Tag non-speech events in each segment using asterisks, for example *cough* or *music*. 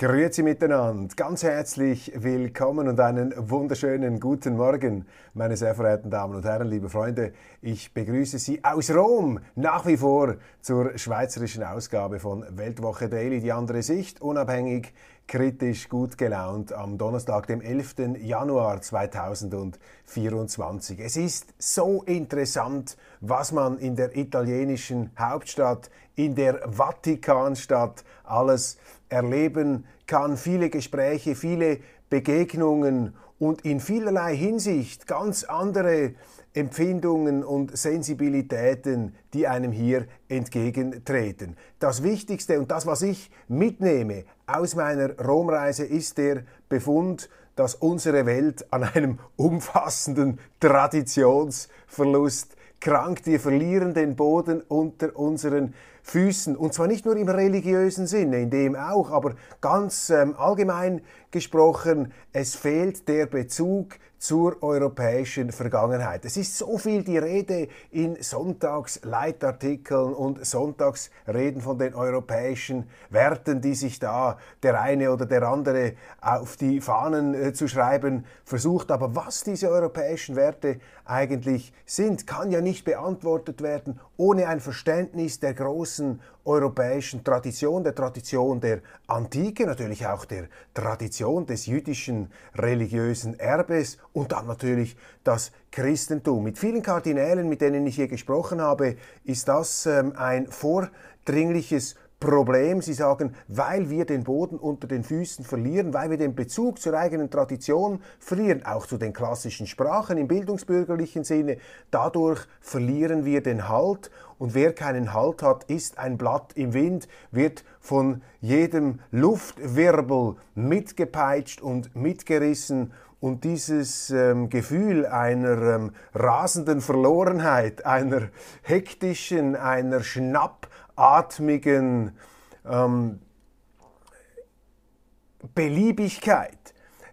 Grüezi miteinander, ganz herzlich willkommen und einen wunderschönen guten Morgen, meine sehr verehrten Damen und Herren, liebe Freunde. Ich begrüße Sie aus Rom nach wie vor zur schweizerischen Ausgabe von Weltwoche Daily, die andere Sicht, unabhängig, kritisch, gut gelaunt am Donnerstag, dem 11. Januar 2024. Es ist so interessant, was man in der italienischen Hauptstadt, in der Vatikanstadt alles erleben kann, viele Gespräche, viele Begegnungen und in vielerlei Hinsicht ganz andere Empfindungen und Sensibilitäten, die einem hier entgegentreten. Das Wichtigste und das, was ich mitnehme aus meiner Romreise, ist der Befund, dass unsere Welt an einem umfassenden Traditionsverlust krankt. Wir verlieren den Boden unter unseren Füßen. Und zwar nicht nur im religiösen Sinne, in dem auch, aber ganz ähm, allgemein gesprochen, es fehlt der Bezug zur europäischen Vergangenheit. Es ist so viel die Rede in Sonntagsleitartikeln und Sonntagsreden von den europäischen Werten, die sich da der eine oder der andere auf die Fahnen äh, zu schreiben versucht. Aber was diese europäischen Werte eigentlich sind, kann ja nicht beantwortet werden ohne ein Verständnis der großen europäischen Tradition, der Tradition der Antike, natürlich auch der Tradition des jüdischen religiösen Erbes und dann natürlich das Christentum. Mit vielen Kardinälen, mit denen ich hier gesprochen habe, ist das ähm, ein vordringliches Problem. Sie sagen, weil wir den Boden unter den Füßen verlieren, weil wir den Bezug zur eigenen Tradition verlieren, auch zu den klassischen Sprachen im bildungsbürgerlichen Sinne, dadurch verlieren wir den Halt. Und wer keinen Halt hat, ist ein Blatt im Wind, wird von jedem Luftwirbel mitgepeitscht und mitgerissen. Und dieses ähm, Gefühl einer ähm, rasenden Verlorenheit, einer hektischen, einer schnapp atmigen ähm, Beliebigkeit.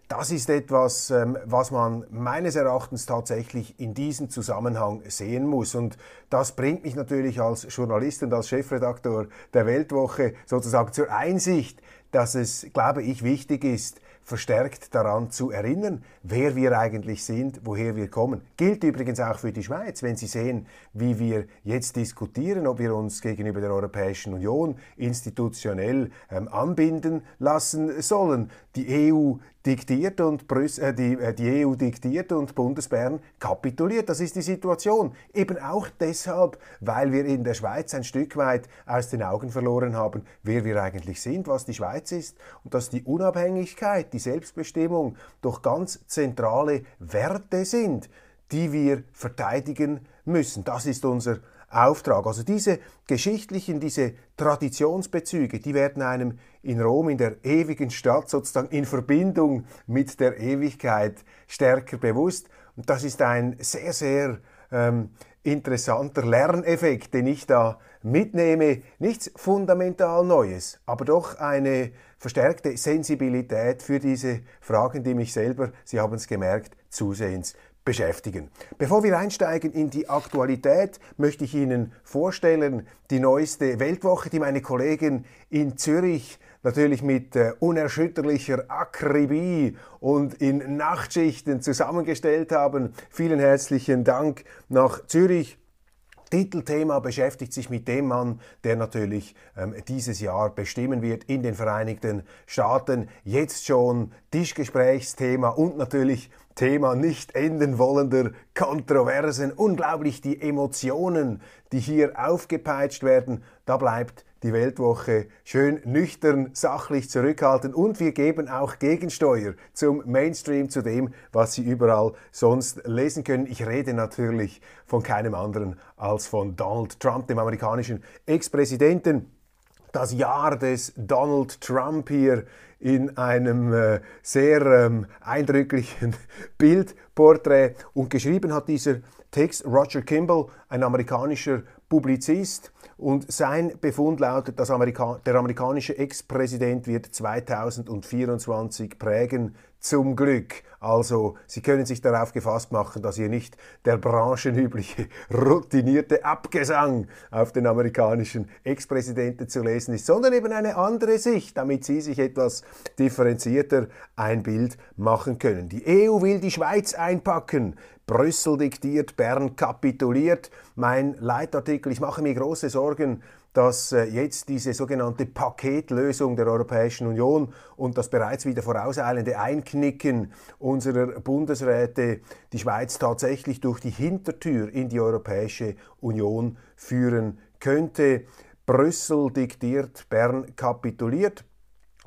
Das ist etwas, ähm, was man meines Erachtens tatsächlich in diesem Zusammenhang sehen muss. Und das bringt mich natürlich als Journalist und als Chefredakteur der Weltwoche sozusagen zur Einsicht, dass es, glaube ich, wichtig ist, verstärkt daran zu erinnern, wer wir eigentlich sind, woher wir kommen. Gilt übrigens auch für die Schweiz, wenn Sie sehen, wie wir jetzt diskutieren, ob wir uns gegenüber der Europäischen Union institutionell ähm, anbinden lassen sollen. Die EU diktiert und Brüss äh, die, äh, die EU diktiert und Bundesbern kapituliert. Das ist die Situation. Eben auch deshalb, weil wir in der Schweiz ein Stück weit aus den Augen verloren haben, wer wir eigentlich sind, was die Schweiz ist und dass die Unabhängigkeit, die Selbstbestimmung doch ganz zentrale Werte sind, die wir verteidigen müssen. Das ist unser Auftrag. Also diese geschichtlichen, diese Traditionsbezüge, die werden einem in Rom, in der ewigen Stadt, sozusagen in Verbindung mit der Ewigkeit stärker bewusst. Und das ist ein sehr, sehr ähm, interessanter Lerneffekt, den ich da mitnehme. Nichts fundamental Neues, aber doch eine verstärkte Sensibilität für diese Fragen, die mich selber, Sie haben es gemerkt, zusehends beschäftigen. Bevor wir einsteigen in die Aktualität, möchte ich Ihnen vorstellen die neueste Weltwoche, die meine Kollegen in Zürich natürlich mit äh, unerschütterlicher Akribie und in Nachtschichten zusammengestellt haben. Vielen herzlichen Dank nach Zürich. Titelthema beschäftigt sich mit dem Mann, der natürlich ähm, dieses Jahr bestimmen wird in den Vereinigten Staaten. Jetzt schon Tischgesprächsthema und natürlich Thema nicht enden wollender Kontroversen. Unglaublich die Emotionen, die hier aufgepeitscht werden. Da bleibt die Weltwoche schön nüchtern, sachlich zurückhalten und wir geben auch Gegensteuer zum Mainstream, zu dem, was Sie überall sonst lesen können. Ich rede natürlich von keinem anderen als von Donald Trump, dem amerikanischen Ex-Präsidenten. Das Jahr des Donald Trump hier in einem äh, sehr ähm, eindrücklichen *laughs* Bildporträt. Und geschrieben hat dieser Text Roger Kimball, ein amerikanischer Publizist. Und sein Befund lautet, dass Amerika der amerikanische Ex-Präsident wird 2024 prägen, zum Glück. Also Sie können sich darauf gefasst machen, dass hier nicht der branchenübliche, routinierte Abgesang auf den amerikanischen Ex-Präsidenten zu lesen ist, sondern eben eine andere Sicht, damit Sie sich etwas differenzierter ein Bild machen können. Die EU will die Schweiz einpacken. Brüssel diktiert, Bern kapituliert. Mein Leitartikel, ich mache mir große Sorgen, dass äh, jetzt diese sogenannte Paketlösung der Europäischen Union und das bereits wieder vorauseilende Einknicken unserer Bundesräte die Schweiz tatsächlich durch die Hintertür in die Europäische Union führen könnte. Brüssel diktiert, Bern kapituliert.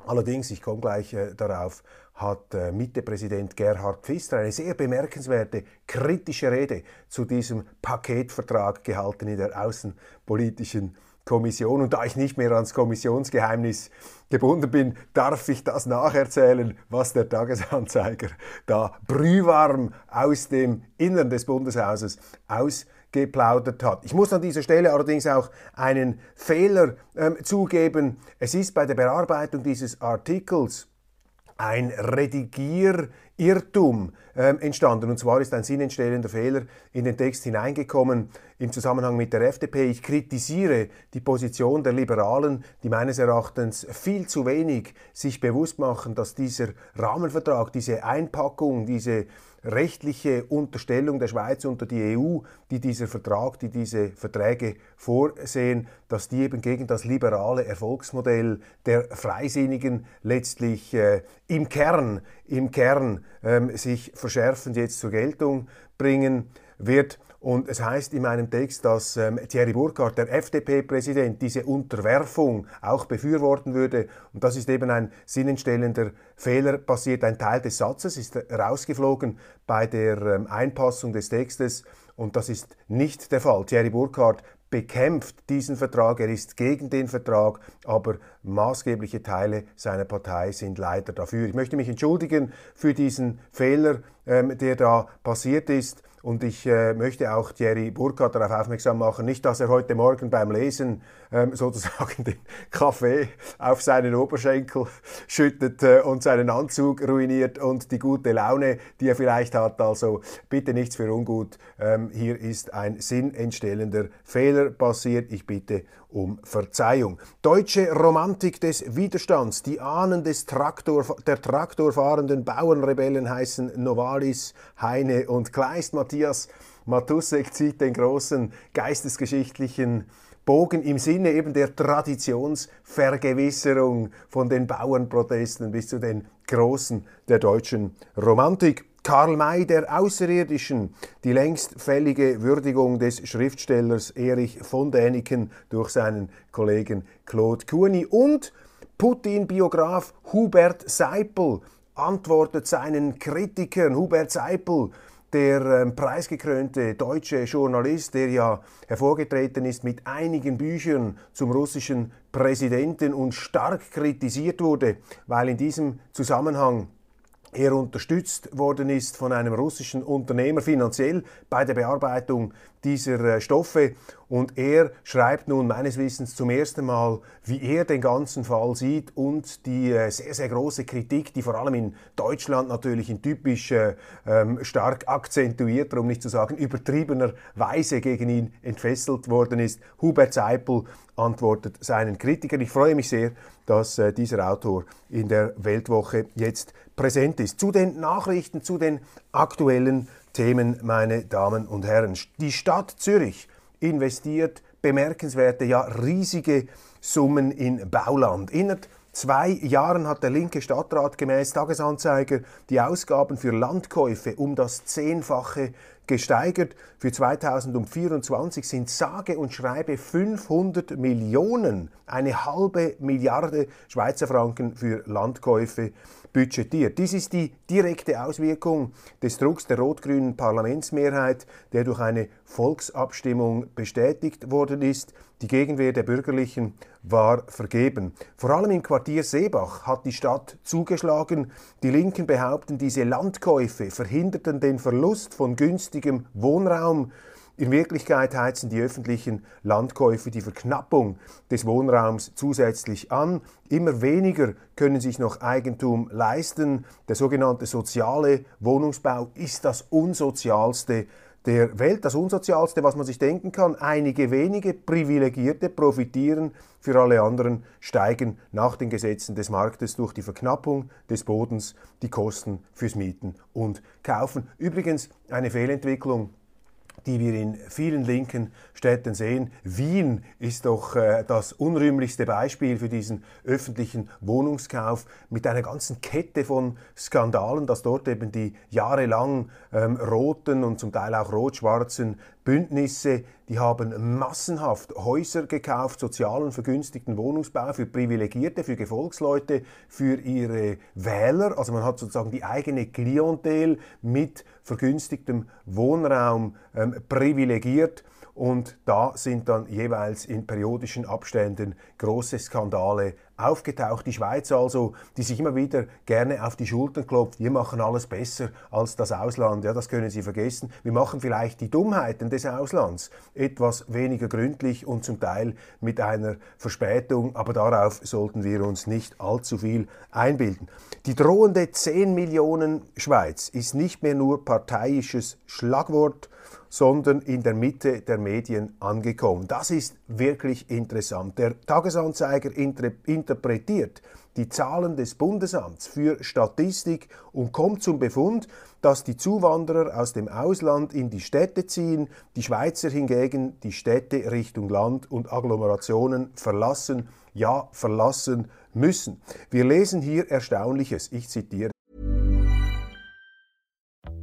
Allerdings, ich komme gleich äh, darauf, hat äh, Mitte-Präsident Gerhard Pfister eine sehr bemerkenswerte kritische Rede zu diesem Paketvertrag gehalten in der außenpolitischen Kommission. Und da ich nicht mehr ans Kommissionsgeheimnis gebunden bin, darf ich das nacherzählen, was der Tagesanzeiger da brühwarm aus dem Innern des Bundeshauses ausgeplaudert hat. Ich muss an dieser Stelle allerdings auch einen Fehler ähm, zugeben. Es ist bei der Bearbeitung dieses Artikels ein Redigierirrtum ähm, entstanden. Und zwar ist ein sinnentstellender Fehler in den Text hineingekommen im Zusammenhang mit der FDP. Ich kritisiere die Position der Liberalen, die meines Erachtens viel zu wenig sich bewusst machen, dass dieser Rahmenvertrag, diese Einpackung, diese rechtliche Unterstellung der Schweiz unter die EU, die dieser Vertrag, die diese Verträge vorsehen, dass die eben gegen das liberale Erfolgsmodell der Freisinnigen letztlich äh, im Kern, im Kern ähm, sich verschärfend jetzt zur Geltung bringen wird. Und es heißt in meinem Text, dass ähm, Thierry Burkhardt, der FDP-Präsident, diese Unterwerfung auch befürworten würde. Und das ist eben ein sinnentstellender Fehler passiert. Ein Teil des Satzes ist rausgeflogen bei der ähm, Einpassung des Textes. Und das ist nicht der Fall. Thierry Burkhardt bekämpft diesen Vertrag, er ist gegen den Vertrag, aber maßgebliche Teile seiner Partei sind leider dafür. Ich möchte mich entschuldigen für diesen Fehler, ähm, der da passiert ist. Und ich äh, möchte auch Thierry Burkhardt darauf aufmerksam machen, nicht, dass er heute Morgen beim Lesen ähm, *laughs* sozusagen den Kaffee auf seinen Oberschenkel schüttet äh, und seinen Anzug ruiniert und die gute Laune, die er vielleicht hat. Also bitte nichts für ungut. Ähm, hier ist ein sinnentstellender Fehler passiert. Ich bitte um Verzeihung. Deutsche Romantik des Widerstands. Die Ahnen des Traktor, der traktorfahrenden Bauernrebellen heißen Novalis, Heine und Kleist. Matthias Matussek zieht den großen geistesgeschichtlichen Bogen im Sinne eben der Traditionsvergewisserung von den Bauernprotesten bis zu den Großen der deutschen Romantik. Karl May der Außerirdischen, die längst fällige Würdigung des Schriftstellers Erich von Däniken durch seinen Kollegen Claude Cuny und Putin-Biograf Hubert Seipel antwortet seinen Kritikern. Hubert Seipel, der ähm, preisgekrönte deutsche Journalist, der ja hervorgetreten ist mit einigen Büchern zum russischen Präsidenten und stark kritisiert wurde, weil in diesem Zusammenhang er unterstützt worden ist von einem russischen Unternehmer finanziell bei der Bearbeitung dieser äh, Stoffe. Und er schreibt nun meines Wissens zum ersten Mal, wie er den ganzen Fall sieht und die äh, sehr, sehr große Kritik, die vor allem in Deutschland natürlich in typisch äh, ähm, stark akzentuierter, um nicht zu sagen übertriebener Weise gegen ihn entfesselt worden ist. Hubert Seipel antwortet seinen Kritikern. Ich freue mich sehr, dass äh, dieser Autor in der Weltwoche jetzt präsent ist. Zu den Nachrichten, zu den aktuellen Themen, meine Damen und Herren. Die Stadt Zürich investiert bemerkenswerte, ja riesige Summen in Bauland. Innerhalb zwei Jahren hat der linke Stadtrat gemäß Tagesanzeiger die Ausgaben für Landkäufe um das Zehnfache gesteigert. Für 2024 sind sage und schreibe 500 Millionen, eine halbe Milliarde Schweizer Franken für Landkäufe budgetiert. Dies ist die direkte Auswirkung des Drucks der rot-grünen Parlamentsmehrheit, der durch eine Volksabstimmung bestätigt worden ist. Die Gegenwehr der Bürgerlichen war vergeben. Vor allem im Quartier Seebach hat die Stadt zugeschlagen. Die Linken behaupten, diese Landkäufe verhinderten den Verlust von günstigem Wohnraum. In Wirklichkeit heizen die öffentlichen Landkäufe die Verknappung des Wohnraums zusätzlich an. Immer weniger können sich noch Eigentum leisten. Der sogenannte soziale Wohnungsbau ist das unsozialste der Welt, das Unsozialste, was man sich denken kann. Einige wenige Privilegierte profitieren, für alle anderen steigen nach den Gesetzen des Marktes durch die Verknappung des Bodens die Kosten fürs Mieten und Kaufen. Übrigens eine Fehlentwicklung die wir in vielen linken Städten sehen. Wien ist doch äh, das unrühmlichste Beispiel für diesen öffentlichen Wohnungskauf mit einer ganzen Kette von Skandalen, dass dort eben die jahrelang ähm, roten und zum Teil auch rot-schwarzen Bündnisse, die haben massenhaft Häuser gekauft, sozialen vergünstigten Wohnungsbau für Privilegierte, für Gefolgsleute, für ihre Wähler. Also man hat sozusagen die eigene Klientel mit vergünstigtem Wohnraum ähm, privilegiert. Und da sind dann jeweils in periodischen Abständen große Skandale aufgetaucht. Die Schweiz also, die sich immer wieder gerne auf die Schultern klopft, wir machen alles besser als das Ausland. Ja, das können Sie vergessen. Wir machen vielleicht die Dummheiten des Auslands etwas weniger gründlich und zum Teil mit einer Verspätung, aber darauf sollten wir uns nicht allzu viel einbilden. Die drohende 10 Millionen Schweiz ist nicht mehr nur parteiisches Schlagwort, sondern in der Mitte der Medien angekommen. Das ist wirklich interessant. Der Tagesanzeiger interpretiert die Zahlen des Bundesamts für Statistik und kommt zum Befund, dass die Zuwanderer aus dem Ausland in die Städte ziehen, die Schweizer hingegen die Städte Richtung Land und Agglomerationen verlassen, ja verlassen müssen. Wir lesen hier Erstaunliches, ich zitiere.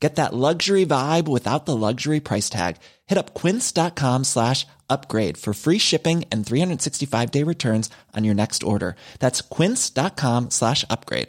Get that luxury vibe without the luxury price tag. Hit up quince.com slash upgrade for free shipping and 365 day returns on your next order. That's quince.com slash upgrade.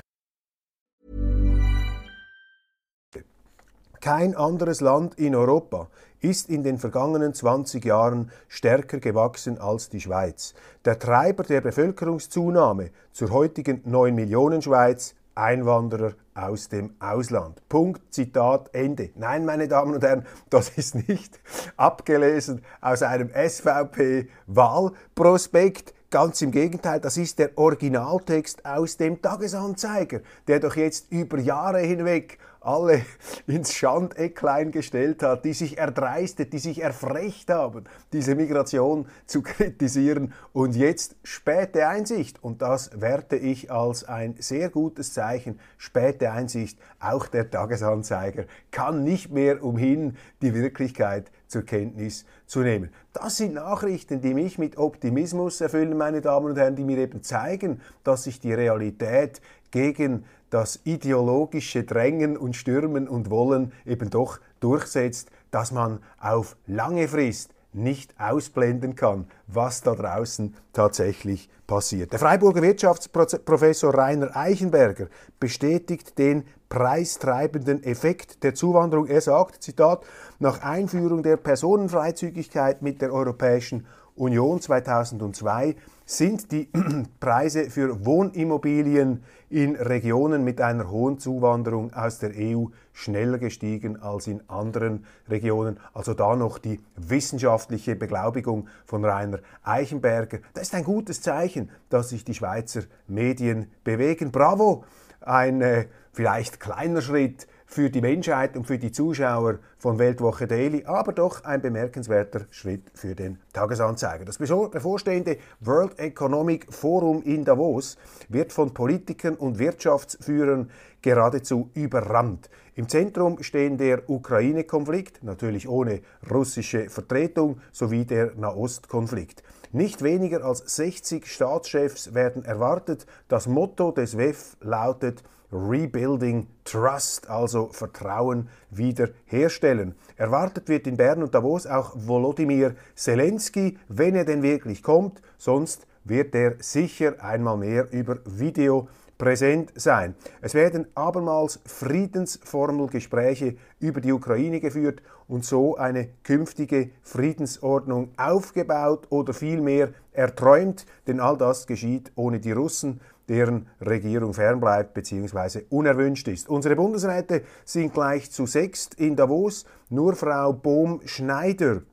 Kein anderes Land in Europa ist in den vergangenen 20 Jahren stärker gewachsen als die Schweiz. Der Treiber der Bevölkerungszunahme zur heutigen 9 Millionen Schweiz Einwanderer aus dem Ausland. Punkt, Zitat, Ende. Nein, meine Damen und Herren, *laughs* das ist nicht abgelesen aus einem SVP-Wahlprospekt. Ganz im Gegenteil, das ist der Originaltext aus dem Tagesanzeiger, der doch jetzt über Jahre hinweg alle *laughs* ins Schandecklein gestellt hat, die sich erdreistet, die sich erfrecht haben, diese Migration zu *laughs* kritisieren. Und jetzt späte Einsicht, und das werte ich als ein sehr gutes Zeichen, späte Einsicht, auch der Tagesanzeiger kann nicht mehr umhin, die Wirklichkeit zur Kenntnis zu nehmen. Das sind Nachrichten, die mich mit Optimismus erfüllen, meine Damen und Herren, die mir eben zeigen, dass sich die Realität gegen das ideologische Drängen und Stürmen und Wollen eben doch durchsetzt, dass man auf lange Frist nicht ausblenden kann, was da draußen tatsächlich passiert. Der Freiburger Wirtschaftsprofessor Rainer Eichenberger bestätigt den preistreibenden Effekt der Zuwanderung. Er sagt, Zitat, nach Einführung der Personenfreizügigkeit mit der Europäischen Union 2002 sind die *clears throat* Preise für Wohnimmobilien in Regionen mit einer hohen Zuwanderung aus der EU schneller gestiegen als in anderen Regionen. Also da noch die wissenschaftliche Beglaubigung von Rainer Eichenberger. Das ist ein gutes Zeichen, dass sich die Schweizer Medien bewegen. Bravo! Ein äh, vielleicht kleiner Schritt für die Menschheit und für die Zuschauer von Weltwoche Daily, aber doch ein bemerkenswerter Schritt für den Tagesanzeiger. Das bevorstehende World Economic Forum in Davos wird von Politikern und Wirtschaftsführern geradezu überrannt. Im Zentrum stehen der Ukraine-Konflikt, natürlich ohne russische Vertretung, sowie der Nahostkonflikt. Nicht weniger als 60 Staatschefs werden erwartet. Das Motto des WEF lautet Rebuilding Trust, also Vertrauen wiederherstellen. Erwartet wird in Bern und Davos auch Volodymyr Zelensky, wenn er denn wirklich kommt, sonst wird er sicher einmal mehr über Video präsent sein. Es werden abermals Friedensformelgespräche über die Ukraine geführt und so eine künftige Friedensordnung aufgebaut oder vielmehr erträumt, denn all das geschieht ohne die Russen, deren Regierung fernbleibt bzw. unerwünscht ist. Unsere Bundesräte sind gleich zu sechst in Davos, nur Frau Bohm-Schneider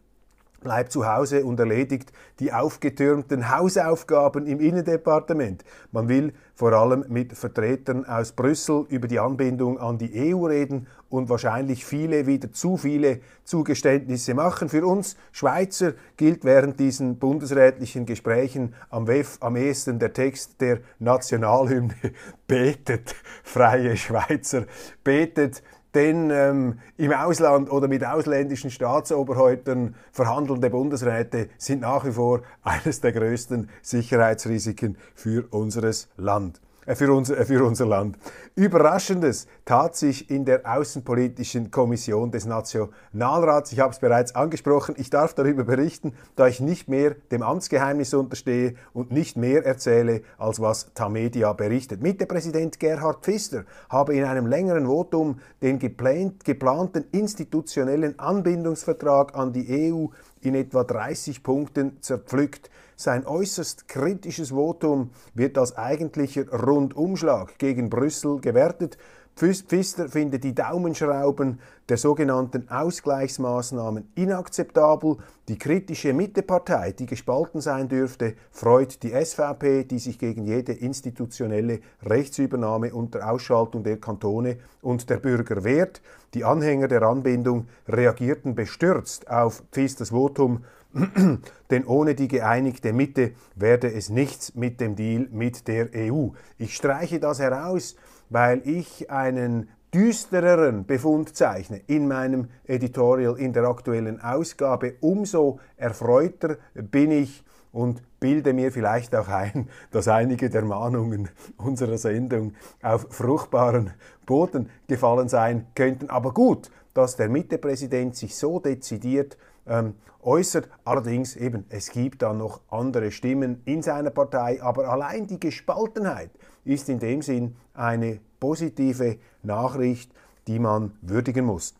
bleibt zu Hause und erledigt die aufgetürmten Hausaufgaben im Innendepartement. Man will vor allem mit Vertretern aus Brüssel über die Anbindung an die EU reden und wahrscheinlich viele, wieder zu viele Zugeständnisse machen. Für uns Schweizer gilt während diesen bundesrätlichen Gesprächen am WEF am ehesten der Text der Nationalhymne *laughs* Betet, freie Schweizer, betet denn ähm, im Ausland oder mit ausländischen Staatsoberhäuptern verhandelnde Bundesräte sind nach wie vor eines der größten Sicherheitsrisiken für unseres Land. Äh, für unser, äh, für unser Land. Überraschendes tat sich in der Außenpolitischen Kommission des Nationalrats. Ich habe es bereits angesprochen. Ich darf darüber berichten, da ich nicht mehr dem Amtsgeheimnis unterstehe und nicht mehr erzähle, als was Tamedia berichtet. Mitte-Präsident Gerhard Pfister habe in einem längeren Votum den geplanten institutionellen Anbindungsvertrag an die EU in etwa 30 Punkten zerpflückt. Sein äußerst kritisches Votum wird als eigentlicher Rundumschlag gegen Brüssel gewertet. Pfister findet die Daumenschrauben der sogenannten Ausgleichsmaßnahmen inakzeptabel. Die kritische Mittepartei, die gespalten sein dürfte, freut die SVP, die sich gegen jede institutionelle Rechtsübernahme unter Ausschaltung der Kantone und der Bürger wehrt. Die Anhänger der Anbindung reagierten bestürzt auf Pfisters Votum *clears throat* denn ohne die geeinigte Mitte werde es nichts mit dem Deal mit der EU. Ich streiche das heraus, weil ich einen düstereren Befund zeichne in meinem Editorial in der aktuellen Ausgabe. Umso erfreuter bin ich und bilde mir vielleicht auch ein, *laughs* dass einige der Mahnungen unserer Sendung auf fruchtbaren Boden gefallen sein könnten. Aber gut, dass der Mittepräsident sich so dezidiert ähm, äußert. Allerdings eben, es gibt dann noch andere Stimmen in seiner Partei, aber allein die Gespaltenheit ist in dem Sinn eine positive Nachricht, die man würdigen muss.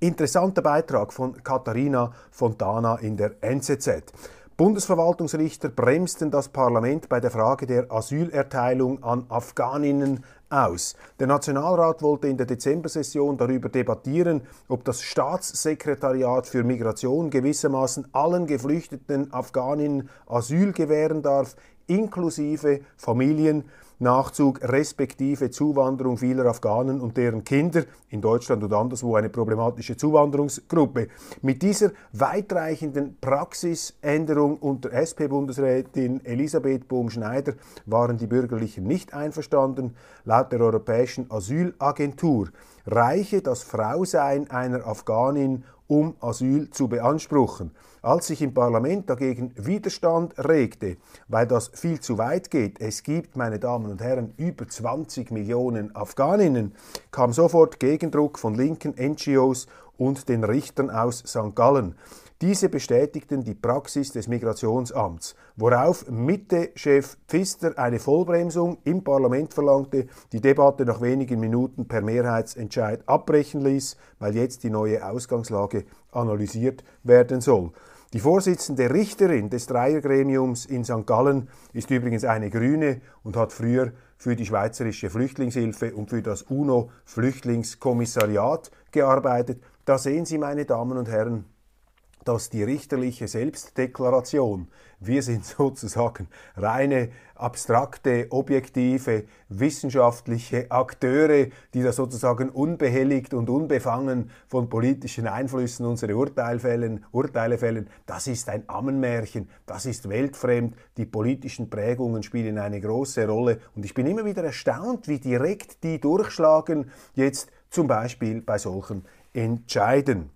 Interessanter Beitrag von Katharina Fontana in der NZZ. Bundesverwaltungsrichter bremsten das Parlament bei der Frage der Asylerteilung an Afghaninnen aus. Der Nationalrat wollte in der Dezembersession darüber debattieren, ob das Staatssekretariat für Migration gewissermaßen allen geflüchteten Afghaninnen Asyl gewähren darf, inklusive Familien, Nachzug respektive Zuwanderung vieler Afghanen und deren Kinder in Deutschland und anderswo eine problematische Zuwanderungsgruppe. Mit dieser weitreichenden Praxisänderung unter SP-Bundesrätin Elisabeth Bohm-Schneider waren die Bürgerlichen nicht einverstanden. Laut der Europäischen Asylagentur reiche das Frausein einer Afghanin, um Asyl zu beanspruchen. Als sich im Parlament dagegen Widerstand regte, weil das viel zu weit geht, es gibt, meine Damen und Herren, über 20 Millionen Afghaninnen, kam sofort Gegendruck von linken NGOs und den Richtern aus St. Gallen. Diese bestätigten die Praxis des Migrationsamts, worauf Mitte-Chef Pfister eine Vollbremsung im Parlament verlangte, die Debatte nach wenigen Minuten per Mehrheitsentscheid abbrechen ließ, weil jetzt die neue Ausgangslage analysiert werden soll. Die Vorsitzende Richterin des Dreiergremiums in St. Gallen ist übrigens eine Grüne und hat früher für die Schweizerische Flüchtlingshilfe und für das UNO-Flüchtlingskommissariat gearbeitet. Da sehen Sie, meine Damen und Herren, dass die richterliche Selbstdeklaration, wir sind *laughs* sozusagen reine, abstrakte, objektive, wissenschaftliche Akteure, die da sozusagen unbehelligt und unbefangen von politischen Einflüssen unsere Urteile fällen, Urteile fällen, das ist ein Ammenmärchen, das ist weltfremd, die politischen Prägungen spielen eine große Rolle und ich bin immer wieder erstaunt, wie direkt die durchschlagen, jetzt zum Beispiel bei solchen Entscheiden.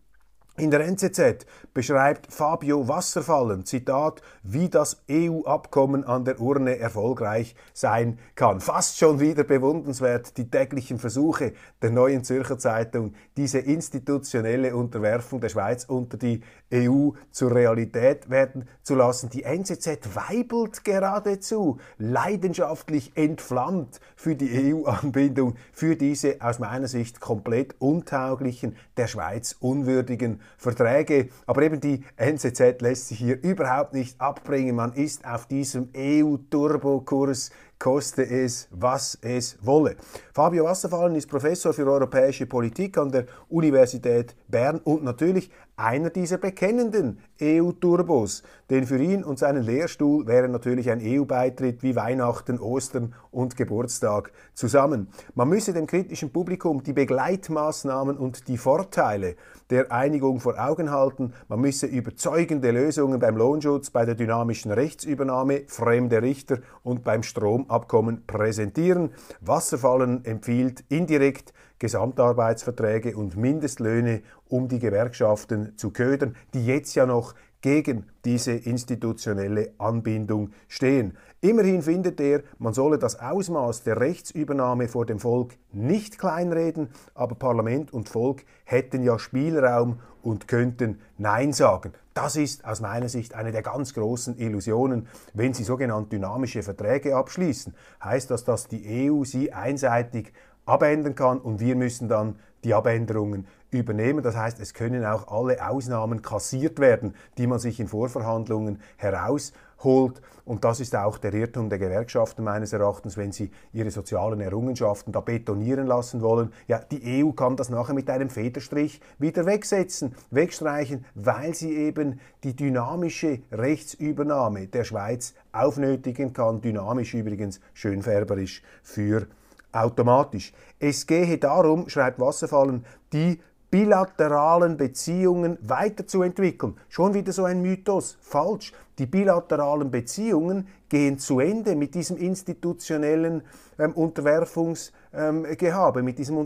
In der NZZ beschreibt Fabio Wasserfallen, Zitat, wie das EU-Abkommen an der Urne erfolgreich sein kann. Fast schon wieder bewundernswert die täglichen Versuche der neuen Zürcher Zeitung, diese institutionelle Unterwerfung der Schweiz unter die EU zur Realität werden zu lassen. Die NZZ weibelt geradezu, leidenschaftlich entflammt für die EU-Anbindung, für diese aus meiner Sicht komplett untauglichen, der Schweiz unwürdigen Verträge. Aber eben die NZZ lässt sich hier überhaupt nicht abbringen. Man ist auf diesem EU-Turbokurs koste es, was es wolle. Fabio Wasserfallen ist Professor für europäische Politik an der Universität Bern und natürlich einer dieser bekennenden EU-Turbos. Denn für ihn und seinen Lehrstuhl wäre natürlich ein EU-Beitritt wie Weihnachten, Ostern und Geburtstag zusammen. Man müsse dem kritischen Publikum die Begleitmaßnahmen und die Vorteile der Einigung vor Augen halten. Man müsse überzeugende Lösungen beim Lohnschutz, bei der dynamischen Rechtsübernahme, fremde Richter und beim Stromabkommen präsentieren. Wasserfallen empfiehlt indirekt Gesamtarbeitsverträge und Mindestlöhne, um die Gewerkschaften zu ködern, die jetzt ja noch gegen diese institutionelle Anbindung stehen. Immerhin findet er, man solle das Ausmaß der Rechtsübernahme vor dem Volk nicht kleinreden, aber Parlament und Volk hätten ja Spielraum und könnten Nein sagen. Das ist aus meiner Sicht eine der ganz großen Illusionen. Wenn Sie sogenannte dynamische Verträge abschließen, heißt das, dass die EU sie einseitig abändern kann und wir müssen dann die Abänderungen übernehmen. Das heißt, es können auch alle Ausnahmen kassiert werden, die man sich in Vorverhandlungen herausholt. Und das ist auch der Irrtum der Gewerkschaften meines Erachtens, wenn sie ihre sozialen Errungenschaften da betonieren lassen wollen. Ja, die EU kann das nachher mit einem Federstrich wieder wegsetzen, wegstreichen, weil sie eben die dynamische Rechtsübernahme der Schweiz aufnötigen kann. Dynamisch übrigens schönfärberisch für automatisch. Es gehe darum, schreibt Wasserfallen, die bilateralen Beziehungen weiterzuentwickeln. Schon wieder so ein Mythos. Falsch. Die bilateralen Beziehungen gehen zu Ende mit diesem institutionellen ähm, Unterwerfungsgehabe, ähm, mit diesem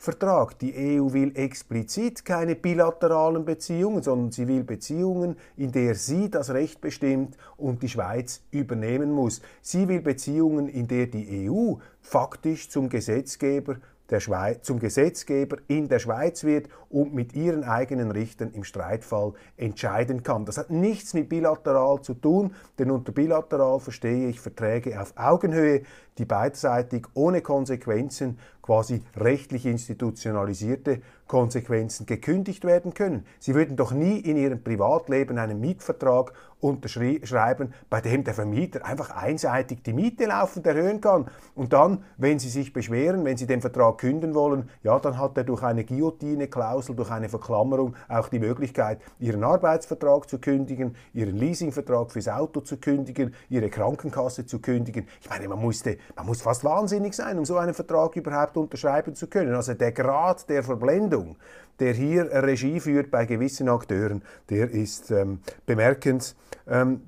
Unterwerfungsvertrag. Die EU will explizit keine bilateralen Beziehungen, sondern sie will Beziehungen, in der sie das Recht bestimmt und die Schweiz übernehmen muss. Sie will Beziehungen, in der die EU faktisch zum Gesetzgeber der Schweiz, zum Gesetzgeber in der Schweiz wird und mit ihren eigenen Richtern im Streitfall entscheiden kann. Das hat nichts mit bilateral zu tun, denn unter bilateral verstehe ich Verträge auf Augenhöhe, die beidseitig ohne Konsequenzen, quasi rechtlich institutionalisierte Konsequenzen gekündigt werden können. Sie würden doch nie in Ihrem Privatleben einen Mietvertrag unterschreiben, bei dem der Vermieter einfach einseitig die Miete laufend erhöhen kann. Und dann, wenn Sie sich beschweren, wenn Sie den Vertrag künden wollen, ja, dann hat er durch eine Guillotine-Klausel, durch eine Verklammerung auch die Möglichkeit, Ihren Arbeitsvertrag zu kündigen, Ihren Leasingvertrag fürs Auto zu kündigen, Ihre Krankenkasse zu kündigen. Ich meine, man, musste, man muss fast wahnsinnig sein, um so einen Vertrag überhaupt unterschreiben zu können. Also der Grad der Verblendung, der hier Regie führt bei gewissen Akteuren, der ist ähm, bemerkenswert. Ähm,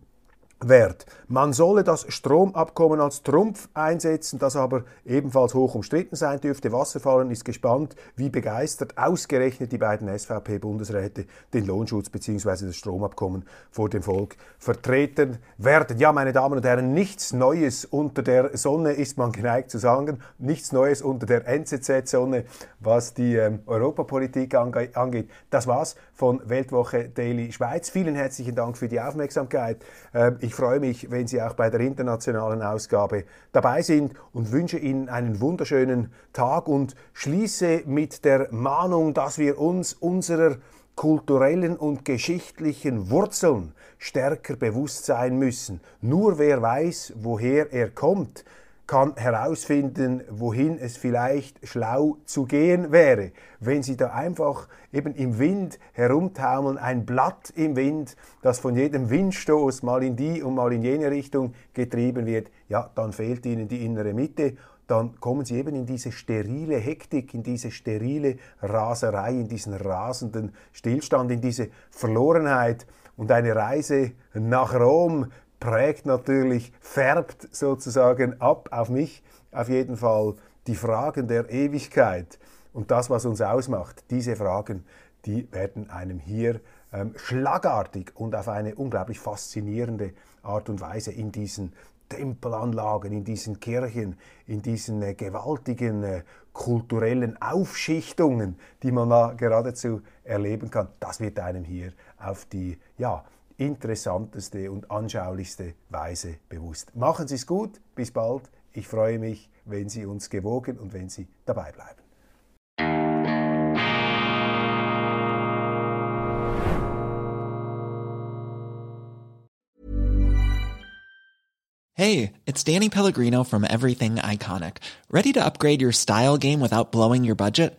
Wert. Man solle das Stromabkommen als Trumpf einsetzen, das aber ebenfalls hoch umstritten sein dürfte. Wasserfallen ist gespannt, wie begeistert ausgerechnet die beiden SVP-Bundesräte den Lohnschutz bzw. das Stromabkommen vor dem Volk vertreten werden. Ja, meine Damen und Herren, nichts Neues unter der Sonne ist man geneigt zu sagen, nichts Neues unter der NZZ-Sonne, was die ähm, Europapolitik ange angeht. Das war's von Weltwoche Daily Schweiz. Vielen herzlichen Dank für die Aufmerksamkeit. Ähm, ich freue mich, wenn Sie auch bei der internationalen Ausgabe dabei sind und wünsche Ihnen einen wunderschönen Tag und schließe mit der Mahnung, dass wir uns unserer kulturellen und geschichtlichen Wurzeln stärker bewusst sein müssen. Nur wer weiß, woher er kommt, kann herausfinden, wohin es vielleicht schlau zu gehen wäre. Wenn Sie da einfach eben im Wind herumtaumeln, ein Blatt im Wind, das von jedem Windstoß mal in die und mal in jene Richtung getrieben wird, ja, dann fehlt Ihnen die innere Mitte dann kommen sie eben in diese sterile Hektik, in diese sterile Raserei, in diesen rasenden Stillstand, in diese Verlorenheit. Und eine Reise nach Rom prägt natürlich, färbt sozusagen ab auf mich auf jeden Fall die Fragen der Ewigkeit und das, was uns ausmacht. Diese Fragen, die werden einem hier ähm, schlagartig und auf eine unglaublich faszinierende Art und Weise in diesen Tempelanlagen, in diesen Kirchen, in diesen äh, gewaltigen äh, kulturellen Aufschichtungen, die man da geradezu erleben kann, das wird einem hier auf die ja, interessanteste und anschaulichste Weise bewusst. Machen Sie es gut, bis bald. Ich freue mich, wenn Sie uns gewogen und wenn Sie dabei bleiben. Hey, it's Danny Pellegrino from Everything Iconic. Ready to upgrade your style game without blowing your budget?